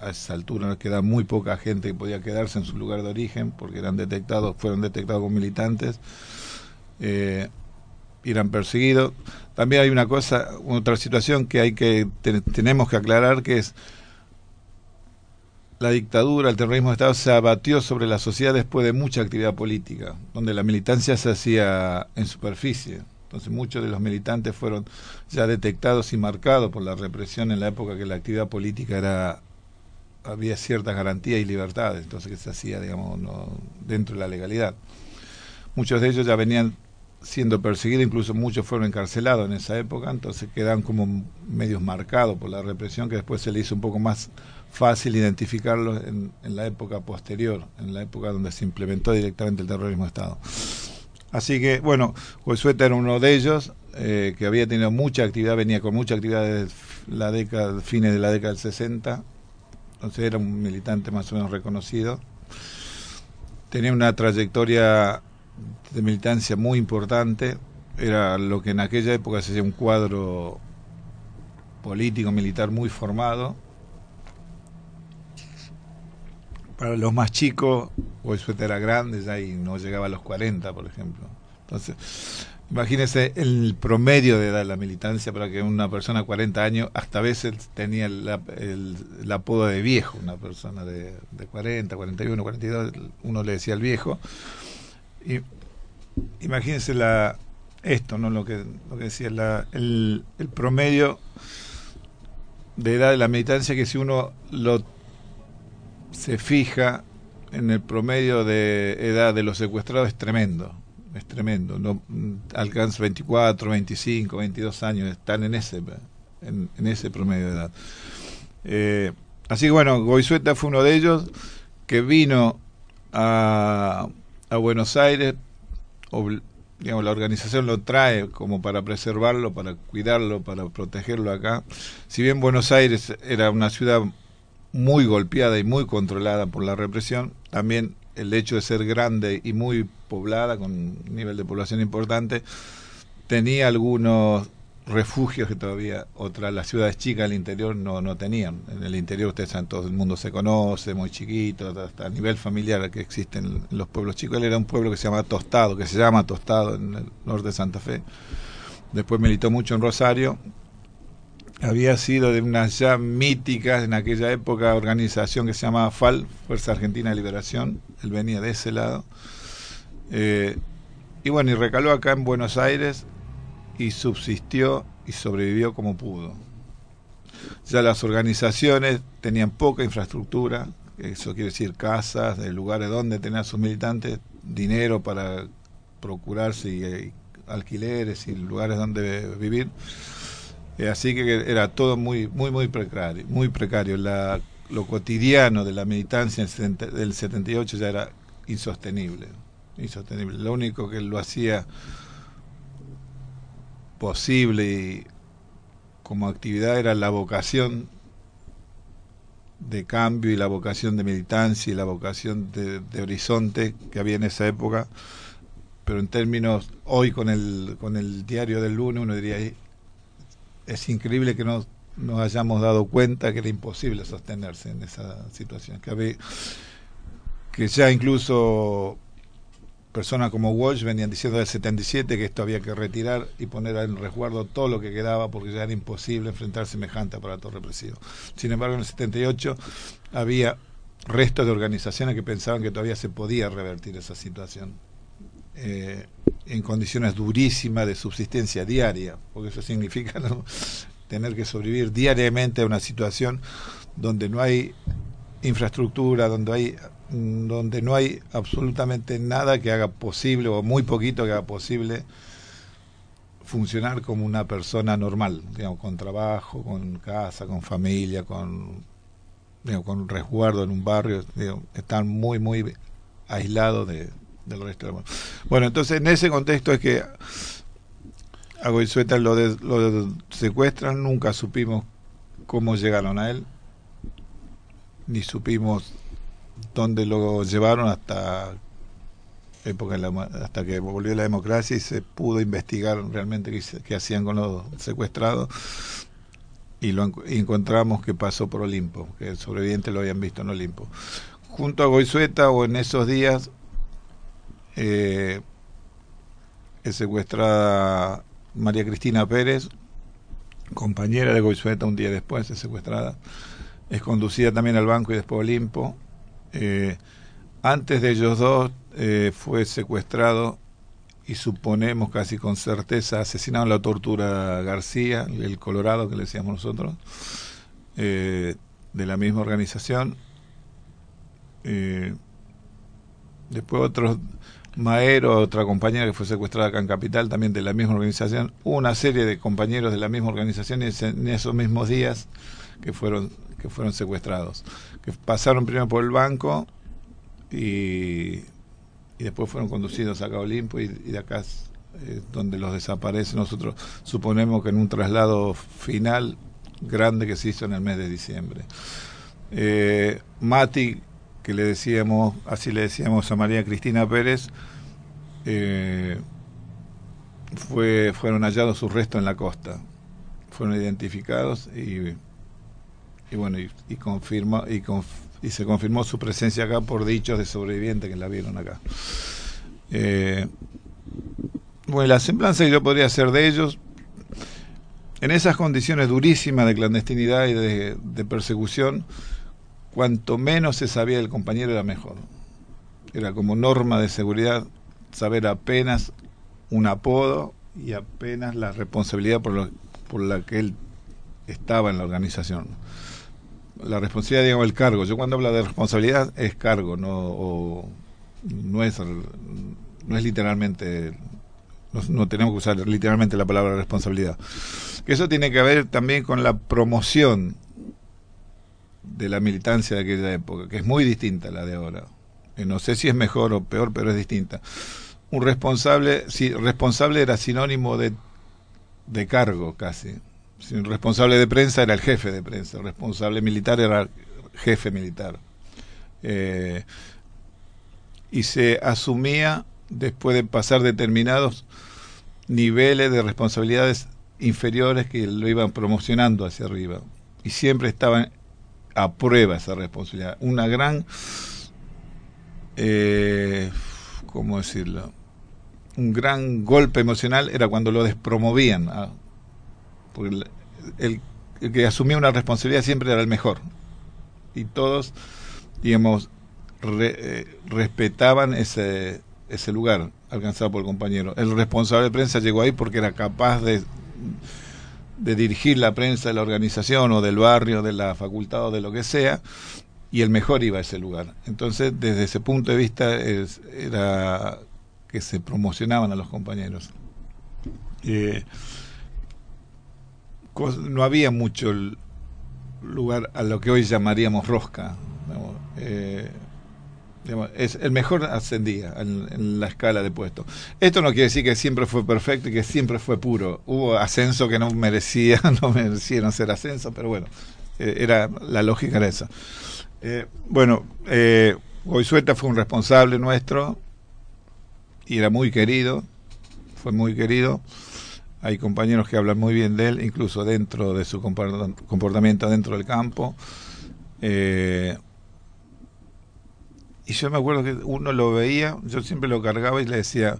a esa altura nos queda muy poca gente que podía quedarse en su lugar de origen, porque eran detectados, fueron detectados como militantes, eh, eran perseguidos. También hay una cosa, otra situación que hay que te- tenemos que aclarar que es la dictadura, el terrorismo de Estado se abatió sobre la sociedad después de mucha actividad política, donde la militancia se hacía en superficie. Entonces muchos de los militantes fueron ya detectados y marcados por la represión en la época que la actividad política era había ciertas garantías y libertades, entonces que se hacía, digamos, no, dentro de la legalidad. Muchos de ellos ya venían siendo perseguidos, incluso muchos fueron encarcelados en esa época, entonces quedan como medios marcados por la represión que después se le hizo un poco más fácil identificarlos en, en la época posterior, en la época donde se implementó directamente el terrorismo de Estado. Así que, bueno, Josueta era uno de ellos, eh, que había tenido mucha actividad, venía con mucha actividad desde la década, fines de la década del 60, entonces era un militante más o menos reconocido. Tenía una trayectoria de militancia muy importante, era lo que en aquella época se hacía un cuadro político, militar muy formado. Para los más chicos, Goizueta era grande ya y no llegaba a los 40, por ejemplo. Entonces, imagínese el promedio de edad de la militancia para que una persona de 40 años, hasta a veces tenía el, el- el apodo de viejo, una persona de, de 40, 41, 42, uno le decía el viejo. Y imagínense la, esto, ¿no? Lo que, lo que decía, la, el, el promedio de edad de la militancia que si uno lo se fija en el promedio de edad de los secuestrados es tremendo, es tremendo. No mm, alcanza 24, 25, 22 años, están en ese en, en ese promedio de edad. Eh, así que bueno, Goizueta fue uno de ellos que vino a, a Buenos Aires, obl- digamos, la organización lo trae como para preservarlo, para cuidarlo, para protegerlo acá. Si bien Buenos Aires era una ciudad muy golpeada y muy controlada por la represión. También el hecho de ser grande y muy poblada, con un nivel de población importante, tenía algunos refugios que todavía otras las ciudades chicas del interior no, no tenían. En el interior ustedes saben, todo el mundo se conoce, muy chiquito, hasta a nivel familiar que existen en los pueblos chicos. Él era un pueblo que se llama Tostado, que se llama Tostado en el norte de Santa Fe. Después militó mucho en Rosario. Había sido de unas ya míticas en aquella época organización que se llamaba FAL, Fuerza Argentina de Liberación. Él venía de ese lado. Eh, y bueno, y recaló acá en Buenos Aires y subsistió y sobrevivió como pudo. Ya las organizaciones tenían poca infraestructura, eso quiere decir casas, lugares donde tener a sus militantes, dinero para procurarse y, y alquileres y lugares donde vivir. Eh, así que era todo muy muy muy precario, muy precario. La, lo cotidiano de la militancia del 78 ya era insostenible, insostenible. Lo único que lo hacía posible y como actividad era la vocación de cambio y la vocación de militancia y la vocación de, horizonte que había en esa época pero en términos hoy con el con el diario del lunes uno diría "Eh, es increíble que no nos hayamos dado cuenta que era imposible sostenerse en esa situación que había que ya incluso personas como Walsh venían diciendo del 77 que esto había que retirar y poner en resguardo todo lo que quedaba porque ya era imposible enfrentar semejante aparato represivo. Sin embargo, en el 78 había restos de organizaciones que pensaban que todavía se podía revertir esa situación eh, en condiciones durísimas de subsistencia diaria, porque eso significa tener que sobrevivir diariamente a una situación donde no hay infraestructura, donde hay donde no hay absolutamente nada que haga posible o muy poquito que haga posible funcionar como una persona normal, digamos, con trabajo, con casa, con familia, con con resguardo en un barrio, digamos, están muy muy aislados de, del resto del mundo. Bueno, entonces en ese contexto es que a Goizueta lo, de- lo secuestran, nunca supimos cómo llegaron a él, ni supimos dónde lo llevaron hasta época hasta que volvió la democracia y se pudo investigar realmente qué, hacían con los secuestrados y lo y encontramos que pasó por Olimpo, que el sobreviviente lo habían visto en Olimpo. Junto a Goizueta o en esos días eh, es secuestrada María Cristina Pérez, compañera de Goizueta un día después, es secuestrada. Es conducida también al banco y después a Olimpo. Eh, antes de ellos dos eh, fue secuestrado y suponemos casi con certeza asesinado en la tortura García, el Colorado que le decíamos nosotros, de la misma organización. Después otros, Maero, otra compañera que fue secuestrada acá en Capital, también de la misma organización. Una serie de compañeros de la misma organización en, esos mismos días que fueron, que fueron secuestrados. Que pasaron primero por el banco y, y después fueron conducidos acá a Olimpo y, y de acá eh, donde los desaparece. Nosotros suponemos que en un traslado final grande que se hizo en el mes de diciembre. Eh, Mati, que le decíamos, así le decíamos a María Cristina Pérez, eh, fue, fueron hallados sus restos en la costa. Fueron identificados y, y bueno, y, confirma, y, conf- y se confirmó su presencia acá por dichos de sobrevivientes que la vieron acá. Eh, bueno, la semblanza que yo podría hacer de ellos, en esas condiciones durísimas de clandestinidad y de persecución, cuanto menos se sabía del compañero era mejor. Era como norma de seguridad saber apenas un apodo y apenas la responsabilidad por, lo- por la que él estaba en la organización. La responsabilidad, digamos, el cargo. Yo cuando hablo de responsabilidad es cargo, no, o- no, es, no es literalmente, no, no tenemos que usar literalmente la palabra responsabilidad. Eso tiene que ver también con la promoción de la militancia de aquella época, que es muy distinta a la de ahora. Eh, No sé si es mejor o peor, pero es distinta. Un responsable, sí, responsable era sinónimo de, de cargo casi. Si un responsable de prensa era el jefe de prensa, el responsable militar era jefe militar. Eh, y se asumía, después de pasar determinados niveles de responsabilidades inferiores que lo iban promocionando hacia arriba. Y siempre estaban a prueba esa responsabilidad. Una gran, eh, ¿cómo decirlo? Un gran golpe emocional era cuando lo despromovían. porque el, que asumía una responsabilidad siempre era el mejor. Y todos, digamos, eh, respetaban ese, ese lugar alcanzado por el compañero. El responsable de prensa llegó ahí porque era capaz de, de dirigir la prensa de la organización o del barrio, de la facultad o de lo que sea, y el mejor iba a ese lugar. Entonces, desde ese punto de vista, es- era que se promocionaban a los compañeros. Eh, no había mucho lugar a lo que hoy llamaríamos rosca. eh, es, el mejor ascendía en, la escala de puestos. Esto no quiere decir que siempre fue perfecto y que siempre fue puro. Hubo ascenso que no merecía, no merecieron ser ascenso, pero bueno, eh, era la lógica era esa. Eh, bueno, eh, Goizueta fue un responsable nuestro y era muy querido, fue muy querido. Hay compañeros que hablan muy bien de él, incluso dentro de su comport- comportamiento dentro del campo. Eh, y yo me acuerdo que uno lo veía, yo siempre lo cargaba y le decía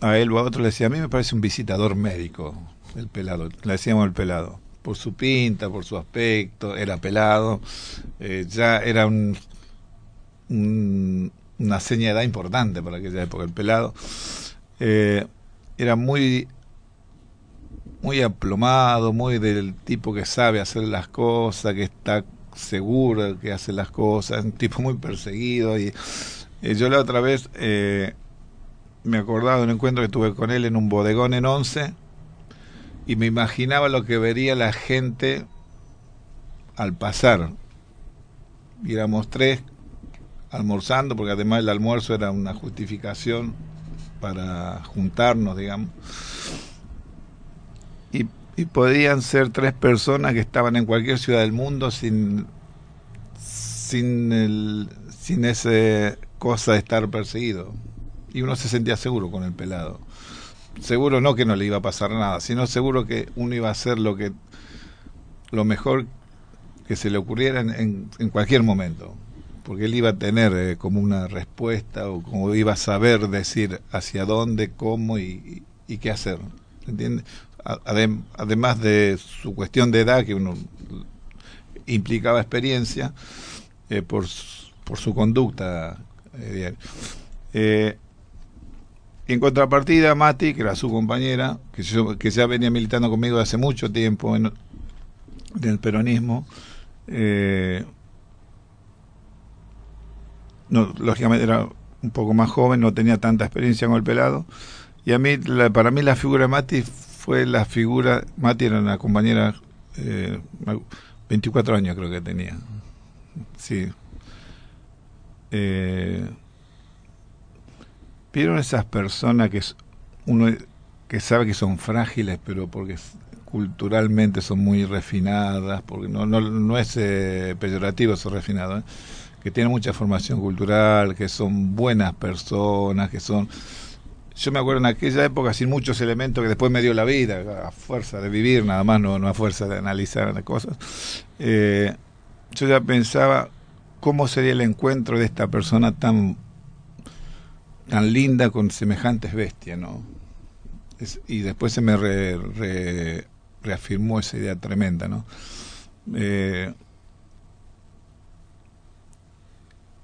a él o a otro, le decía, a mí me parece un visitador médico, el pelado, le decíamos el pelado, por su pinta, por su aspecto, era pelado, eh, ya era un, un- una seña de edad importante para aquella época, el pelado. Eh, era muy muy aplomado, muy del tipo que sabe hacer las cosas, que está seguro que hace las cosas, un tipo muy perseguido. Y eh, yo la otra vez eh, me acordaba de un encuentro que tuve con él en un bodegón en Once y me imaginaba lo que vería la gente al pasar. Y éramos tres almorzando, porque además el almuerzo era una justificación para juntarnos, digamos. Y, y podían ser tres personas que estaban en cualquier ciudad del mundo sin sin el, sin ese cosa de estar perseguido. Y uno se sentía seguro con el pelado. Seguro no que no le iba a pasar nada, sino seguro que uno iba a hacer lo que lo mejor que se le ocurriera en, en- cualquier momento. Porque él iba a tener eh, como una respuesta o como iba a saber decir hacia dónde, cómo y, y- qué hacer. ¿Entiende? Adem- además de su cuestión de edad, que uno implicaba experiencia, eh, por, por su conducta eh, diaria. Eh, en contrapartida, Mati, que era su compañera, que, que ya venía militando conmigo hace mucho tiempo en, en el peronismo, eh, no, lógicamente era un poco más joven, no tenía tanta experiencia con el pelado. Y a mí, la- para mí la figura de Mati fue la figura, Mati era una compañera, eh, 24 años creo que tenía. Sí. Eh, ¿Vieron esas personas que uno que sabe que son frágiles, pero porque culturalmente son muy refinadas, porque no, no, no es eh, peyorativo ser refinado, ¿eh? que tienen mucha formación cultural, que son buenas personas, que son... Yo me acuerdo en aquella época sin muchos elementos que después me dio la vida, a fuerza de vivir, nada más, no, no a fuerza de analizar las cosas. Eh, yo ya pensaba cómo sería el encuentro de esta persona tan tan linda con semejantes bestias, ¿no? Y después se me re- re- reafirmó esa idea tremenda, ¿no? Eh,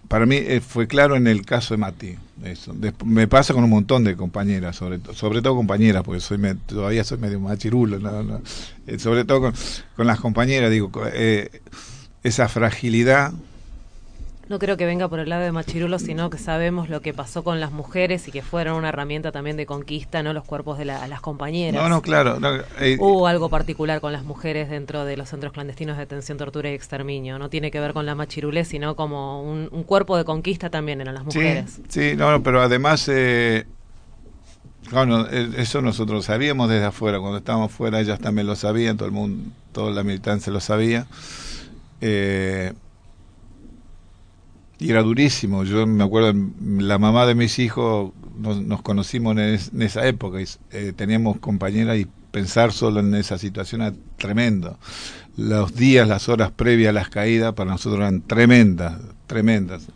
para mí eh, fue claro en el caso de Mati. Eso. Me pasa con un montón de compañeras, sobre, to- sobre todo compañeras, porque soy me- todavía soy medio machirulo, ¿no? No. Eh, sobre todo con, con las compañeras, digo, eh, esa fragilidad No creo que venga por el lado de Machirulo, sino que sabemos lo que pasó con las mujeres y que fueron una herramienta también de conquista, ¿no? Los cuerpos de la- las compañeras. No, no, claro. no, eh, Hubo algo particular con las mujeres dentro de los centros clandestinos de detención, tortura y exterminio. No tiene que ver con la machirulé, sino como un, un cuerpo de conquista también eran las mujeres. Sí, sí, no, no, pero además, eh, bueno, eh, eso nosotros sabíamos desde afuera, cuando estábamos fuera ellas también lo sabían, todo el mundo, toda la militancia lo sabía. Eh, y era durísimo. Yo me acuerdo, la mamá de mis hijos nos, conocimos en, es- en esa época y eh, teníamos compañeras y pensar solo en esa situación era tremendo. Los días, las horas previas a las caídas para nosotros eran tremendas, tremendas.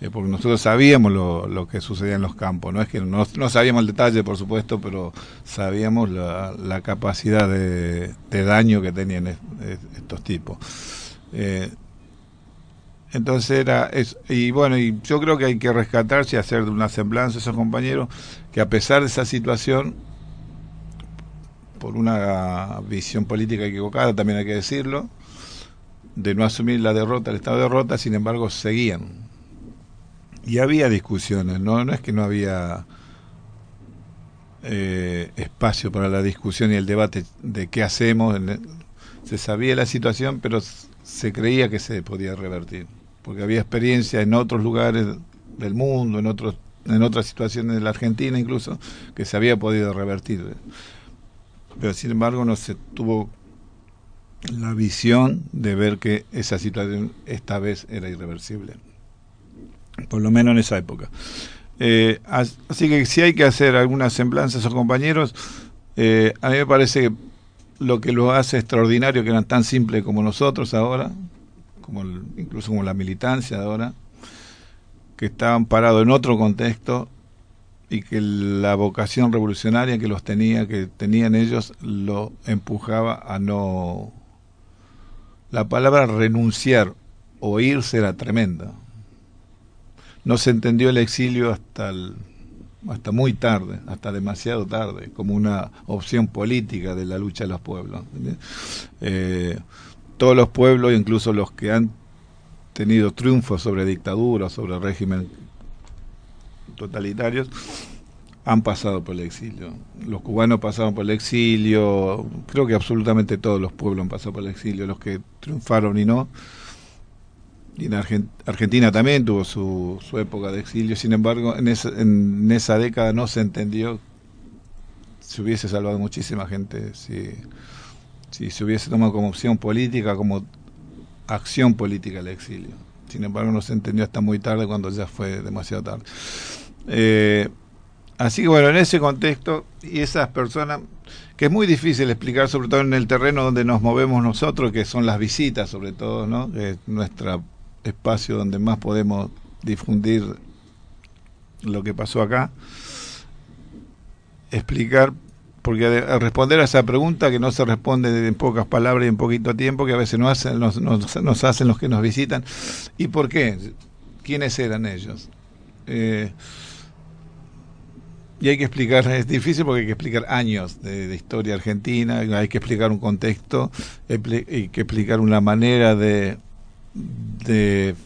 Eh, porque nosotros sabíamos lo, lo que sucedía en los campos, no es que no, no sabíamos el detalle, por supuesto, pero sabíamos la, la capacidad de, de daño que tenían es- es- estos tipos. Eh, entonces era es, y bueno, y yo creo que hay que rescatarse y hacer de una semblanza a esos compañeros que a pesar de esa situación, por una visión política equivocada, también hay que decirlo, de no asumir la derrota, el estado de derrota, sin embargo, seguían. Y había discusiones, no, no es que no había eh, espacio para la discusión y el debate de qué hacemos. se sabía la situación, pero se creía que se podía revertir, porque había experiencia en otros lugares del mundo, en otros en otras situaciones de la Argentina incluso, que se había podido revertir. Pero sin embargo no se tuvo la visión de ver que esa situación esta vez era irreversible. Por lo menos en esa época. Eh, as- así que si hay que hacer alguna semblanza a esos compañeros, eh, a mí me parece que lo que lo hace extraordinario, que eran tan simples como nosotros ahora, como el- incluso como la militancia de ahora, que estaban parados en otro contexto y que la vocación revolucionaria que los tenía, que tenían ellos, lo empujaba a no... La palabra renunciar o irse era tremenda. No se entendió el exilio hasta el- hasta muy tarde, hasta demasiado tarde, como una opción política de la lucha de los pueblos. Todos los pueblos, incluso los que han tenido triunfos sobre dictaduras, sobre régimen totalitarios, han pasado por el exilio. Los cubanos pasaron por el exilio, creo que absolutamente todos los pueblos han pasado por el exilio, los que triunfaron y no. Y en Argen- Argentina también tuvo su, su época de exilio, sin embargo, en esa, en esa década no se entendió, se hubiese salvado muchísima gente si, si se hubiese tomado como opción política, como acción política el exilio. Sin embargo, no se entendió hasta muy tarde cuando ya fue demasiado tarde. Eh, así que bueno, en ese contexto y esas personas, que es muy difícil explicar, sobre todo en el terreno donde nos movemos nosotros, que son las visitas, sobre todo, ¿no? Que es nuestro espacio donde más podemos difundir lo que pasó acá. Explicar, porque al responder a esa pregunta que no se responde en pocas palabras y en poquito tiempo, que a veces no hacen, nos, nos- nos hacen los que nos visitan. ¿Y por qué? ¿Quiénes eran ellos? Eh, y hay que explicar, es difícil porque hay que explicar años de, de historia argentina, hay que explicar un contexto, hay que explicar una manera de, de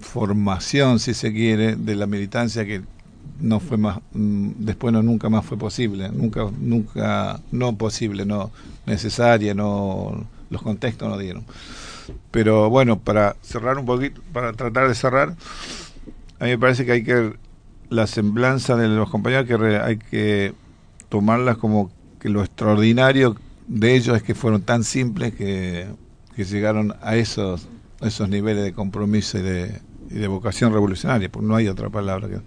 formación, si se quiere, de la militancia que no fue más, mm, después no nunca más fue posible, nunca, nunca, no posible, no necesaria, no, los contextos no dieron. Pero bueno, para cerrar un poquito, para tratar de cerrar, a mí me parece que hay que la semblanza de los compañeros que hay que tomarlas como que lo extraordinario de ellos es que fueron tan simples que, que llegaron a esos esos niveles de compromiso y de, y de vocación revolucionaria, porque no hay otra palabra que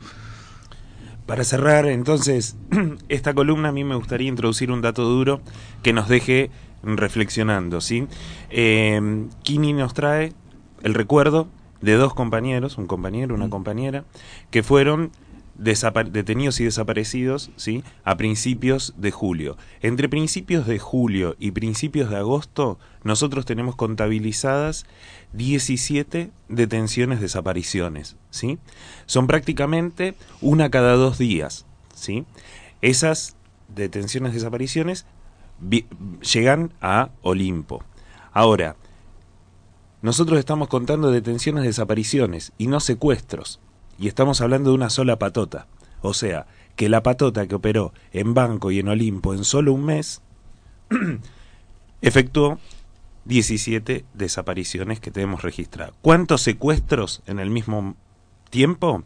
Para cerrar, entonces, esta columna a mí me gustaría introducir un dato duro que nos deje reflexionando, ¿sí? Eh, Kini nos trae el recuerdo de dos compañeros, un compañero, una compañera, que fueron detenidos y desaparecidos, ¿sí? A principios de julio. Entre principios de julio y principios de agosto, nosotros tenemos contabilizadas 17 detenciones, desapariciones, ¿sí? Son prácticamente una cada dos días, ¿sí? Esas detenciones, desapariciones llegan a Olimpo. Ahora, nosotros estamos contando detenciones, desapariciones y no secuestros. Y estamos hablando de una sola patota. O sea, que la patota que operó en Banco y en Olimpo en solo un mes efectuó 17 desapariciones que tenemos registradas. ¿Cuántos secuestros en el mismo tiempo?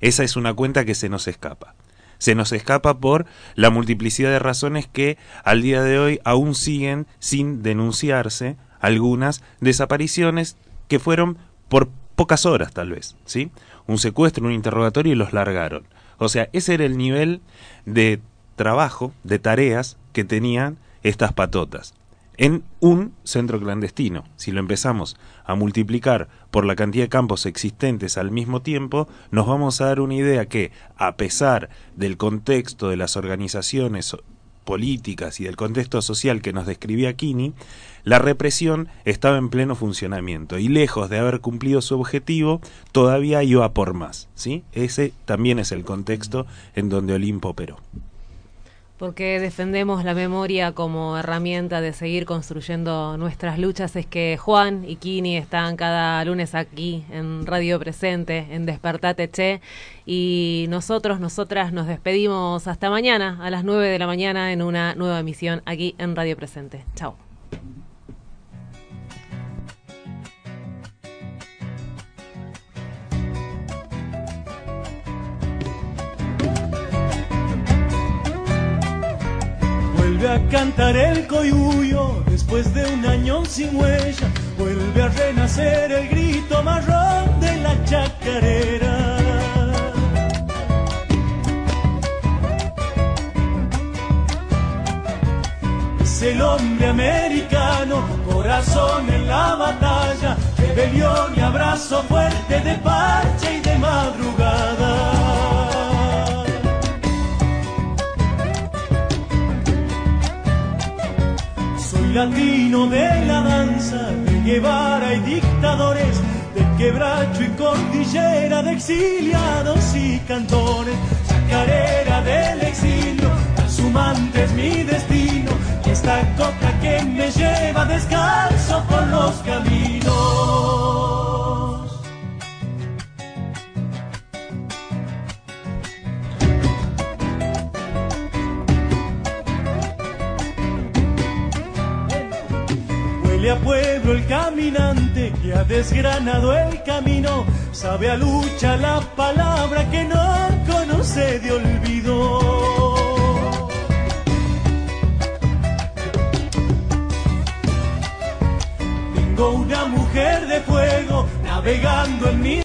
Esa es una cuenta que se nos escapa. Se nos escapa por la multiplicidad de razones que al día de hoy aún siguen sin denunciarse algunas desapariciones que fueron por pocas horas tal vez, ¿sí? Un secuestro, un interrogatorio y los largaron. O sea, ese era el nivel de trabajo, de tareas que tenían estas patotas en un centro clandestino. Si lo empezamos a multiplicar por la cantidad de campos existentes al mismo tiempo, nos vamos a dar una idea que, a pesar del contexto de las organizaciones políticas y del contexto social que nos describía Kini, la represión estaba en pleno funcionamiento y lejos de haber cumplido su objetivo, todavía iba por más. ¿sí? Ese también es el contexto en donde Olimpo operó. Porque defendemos la memoria como herramienta de seguir construyendo nuestras luchas. Es que Juan y Kini están cada lunes aquí en Radio Presente, en Despertate Che. Y nosotros, nosotras nos despedimos hasta mañana a las 9 de la mañana en una nueva emisión aquí en Radio Presente. Chao. Vuelve a cantar el coyuyo después de un año sin huella. Vuelve a renacer el grito marrón de la chacarera. Es el hombre americano, corazón en la batalla, rebelión y abrazo fuerte de parche y de madrugada. Latino de la danza, de Guevara y dictadores, de quebracho y cordillera, de exiliados y cantores, chacarera del exilio, transumante es mi destino, y esta coca que me lleva descalzo por los caminos. A pueblo el caminante que ha desgranado el camino. Sabe a lucha la palabra que no conoce de olvido. Tengo una mujer de fuego navegando en mi